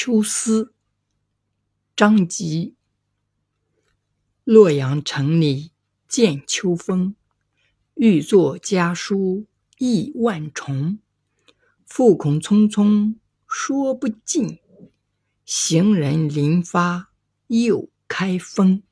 秋思。张籍洛阳城里见秋风欲作家书意万重。复恐匆匆说不尽行人临发又开封